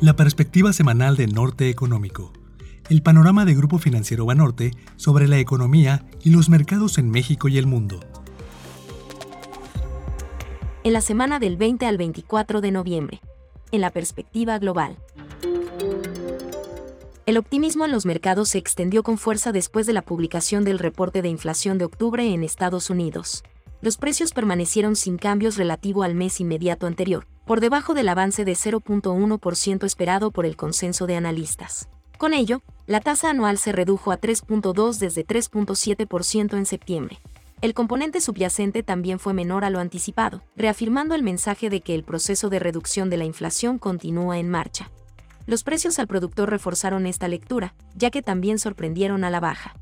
La perspectiva semanal de Norte Económico. El panorama de Grupo Financiero Banorte sobre la economía y los mercados en México y el mundo. En la semana del 20 al 24 de noviembre. En la perspectiva global. El optimismo en los mercados se extendió con fuerza después de la publicación del reporte de inflación de octubre en Estados Unidos. Los precios permanecieron sin cambios relativo al mes inmediato anterior, por debajo del avance de 0.1% esperado por el consenso de analistas. Con ello, la tasa anual se redujo a 3.2 desde 3.7% en septiembre. El componente subyacente también fue menor a lo anticipado, reafirmando el mensaje de que el proceso de reducción de la inflación continúa en marcha. Los precios al productor reforzaron esta lectura, ya que también sorprendieron a la baja.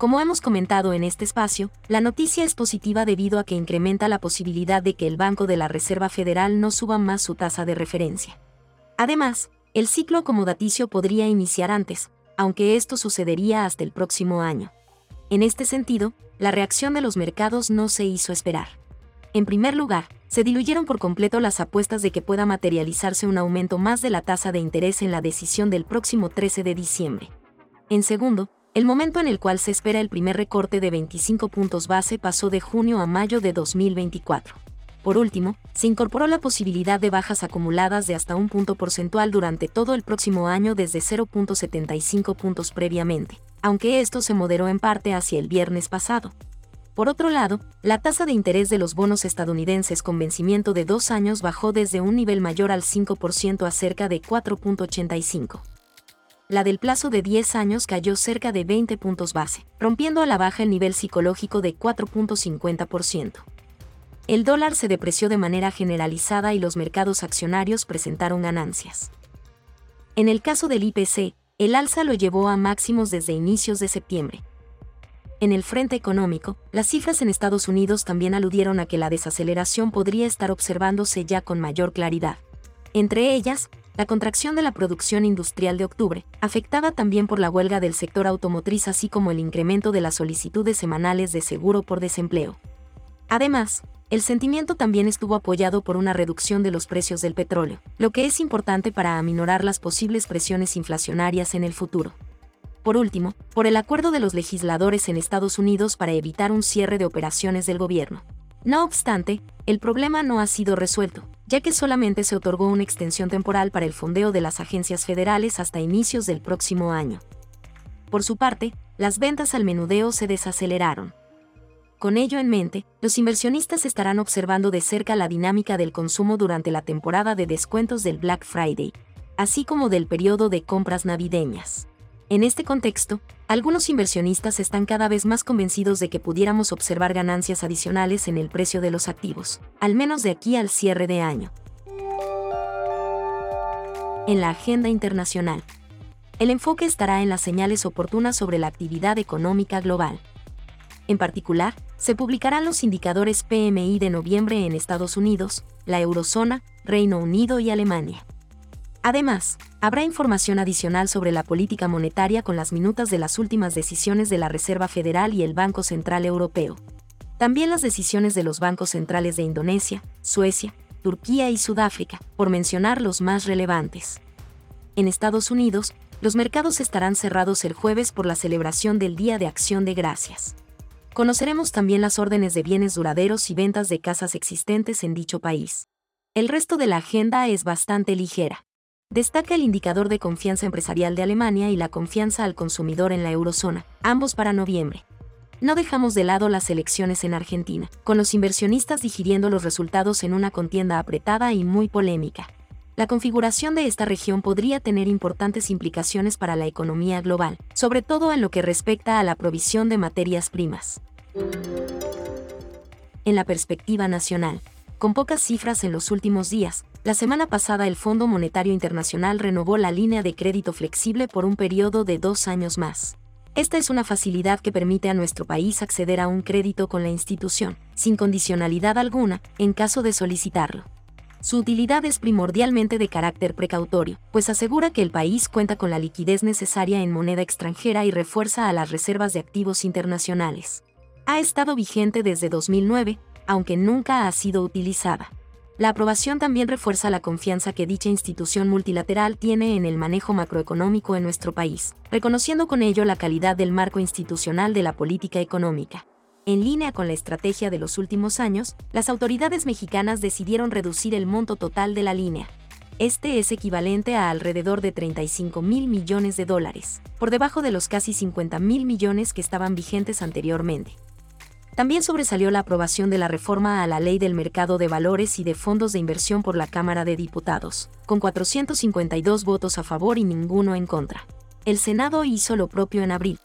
Como hemos comentado en este espacio, la noticia es positiva debido a que incrementa la posibilidad de que el Banco de la Reserva Federal no suba más su tasa de referencia. Además, el ciclo acomodaticio podría iniciar antes, aunque esto sucedería hasta el próximo año. En este sentido, la reacción de los mercados no se hizo esperar. En primer lugar, se diluyeron por completo las apuestas de que pueda materializarse un aumento más de la tasa de interés en la decisión del próximo 13 de diciembre. En segundo, el momento en el cual se espera el primer recorte de 25 puntos base pasó de junio a mayo de 2024. Por último, se incorporó la posibilidad de bajas acumuladas de hasta un punto porcentual durante todo el próximo año desde 0.75 puntos previamente, aunque esto se moderó en parte hacia el viernes pasado. Por otro lado, la tasa de interés de los bonos estadounidenses con vencimiento de dos años bajó desde un nivel mayor al 5% a cerca de 4.85 la del plazo de 10 años cayó cerca de 20 puntos base, rompiendo a la baja el nivel psicológico de 4.50%. El dólar se depreció de manera generalizada y los mercados accionarios presentaron ganancias. En el caso del IPC, el alza lo llevó a máximos desde inicios de septiembre. En el frente económico, las cifras en Estados Unidos también aludieron a que la desaceleración podría estar observándose ya con mayor claridad. Entre ellas, la contracción de la producción industrial de octubre, afectada también por la huelga del sector automotriz así como el incremento de las solicitudes semanales de seguro por desempleo. Además, el sentimiento también estuvo apoyado por una reducción de los precios del petróleo, lo que es importante para aminorar las posibles presiones inflacionarias en el futuro. Por último, por el acuerdo de los legisladores en Estados Unidos para evitar un cierre de operaciones del gobierno. No obstante, el problema no ha sido resuelto, ya que solamente se otorgó una extensión temporal para el fondeo de las agencias federales hasta inicios del próximo año. Por su parte, las ventas al menudeo se desaceleraron. Con ello en mente, los inversionistas estarán observando de cerca la dinámica del consumo durante la temporada de descuentos del Black Friday, así como del periodo de compras navideñas. En este contexto, algunos inversionistas están cada vez más convencidos de que pudiéramos observar ganancias adicionales en el precio de los activos, al menos de aquí al cierre de año. En la agenda internacional, el enfoque estará en las señales oportunas sobre la actividad económica global. En particular, se publicarán los indicadores PMI de noviembre en Estados Unidos, la eurozona, Reino Unido y Alemania. Además, habrá información adicional sobre la política monetaria con las minutas de las últimas decisiones de la Reserva Federal y el Banco Central Europeo. También las decisiones de los bancos centrales de Indonesia, Suecia, Turquía y Sudáfrica, por mencionar los más relevantes. En Estados Unidos, los mercados estarán cerrados el jueves por la celebración del Día de Acción de Gracias. Conoceremos también las órdenes de bienes duraderos y ventas de casas existentes en dicho país. El resto de la agenda es bastante ligera. Destaca el indicador de confianza empresarial de Alemania y la confianza al consumidor en la eurozona, ambos para noviembre. No dejamos de lado las elecciones en Argentina, con los inversionistas digiriendo los resultados en una contienda apretada y muy polémica. La configuración de esta región podría tener importantes implicaciones para la economía global, sobre todo en lo que respecta a la provisión de materias primas. En la perspectiva nacional, con pocas cifras en los últimos días, la semana pasada el Fondo Monetario Internacional renovó la línea de crédito flexible por un periodo de dos años más. Esta es una facilidad que permite a nuestro país acceder a un crédito con la institución, sin condicionalidad alguna, en caso de solicitarlo. Su utilidad es primordialmente de carácter precautorio, pues asegura que el país cuenta con la liquidez necesaria en moneda extranjera y refuerza a las reservas de activos internacionales. Ha estado vigente desde 2009, aunque nunca ha sido utilizada. La aprobación también refuerza la confianza que dicha institución multilateral tiene en el manejo macroeconómico en nuestro país, reconociendo con ello la calidad del marco institucional de la política económica. En línea con la estrategia de los últimos años, las autoridades mexicanas decidieron reducir el monto total de la línea. Este es equivalente a alrededor de 35 mil millones de dólares, por debajo de los casi 50 mil millones que estaban vigentes anteriormente. También sobresalió la aprobación de la reforma a la Ley del Mercado de Valores y de Fondos de Inversión por la Cámara de Diputados, con 452 votos a favor y ninguno en contra. El Senado hizo lo propio en abril,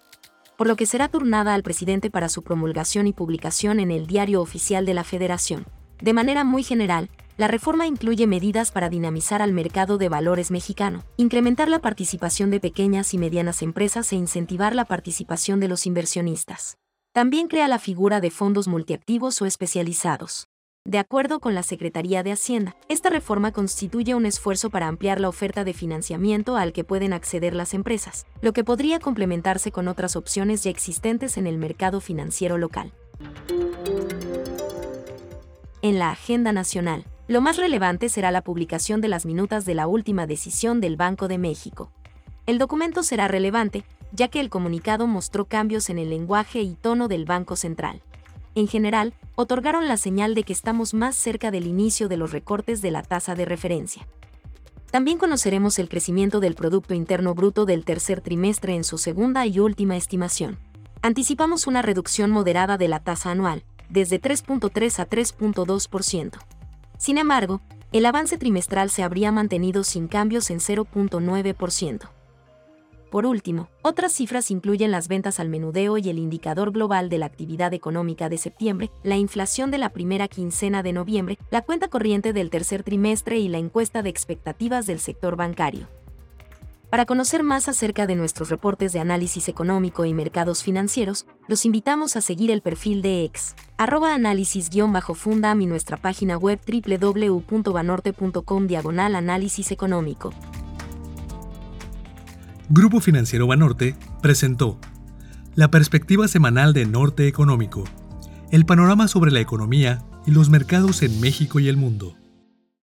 por lo que será turnada al presidente para su promulgación y publicación en el Diario Oficial de la Federación. De manera muy general, la reforma incluye medidas para dinamizar al mercado de valores mexicano, incrementar la participación de pequeñas y medianas empresas e incentivar la participación de los inversionistas. También crea la figura de fondos multiactivos o especializados. De acuerdo con la Secretaría de Hacienda, esta reforma constituye un esfuerzo para ampliar la oferta de financiamiento al que pueden acceder las empresas, lo que podría complementarse con otras opciones ya existentes en el mercado financiero local. En la agenda nacional, lo más relevante será la publicación de las minutas de la última decisión del Banco de México. El documento será relevante, ya que el comunicado mostró cambios en el lenguaje y tono del Banco Central. En general, otorgaron la señal de que estamos más cerca del inicio de los recortes de la tasa de referencia. También conoceremos el crecimiento del Producto Interno Bruto del tercer trimestre en su segunda y última estimación. Anticipamos una reducción moderada de la tasa anual, desde 3.3 a 3.2%. Sin embargo, el avance trimestral se habría mantenido sin cambios en 0.9%. Por último, otras cifras incluyen las ventas al menudeo y el indicador global de la actividad económica de septiembre, la inflación de la primera quincena de noviembre, la cuenta corriente del tercer trimestre y la encuesta de expectativas del sector bancario. Para conocer más acerca de nuestros reportes de análisis económico y mercados financieros, los invitamos a seguir el perfil de ex, arroba análisis-fundam y nuestra página web www.banorte.com diagonal análisis económico. Grupo Financiero Banorte presentó la perspectiva semanal de Norte Económico, el panorama sobre la economía y los mercados en México y el mundo.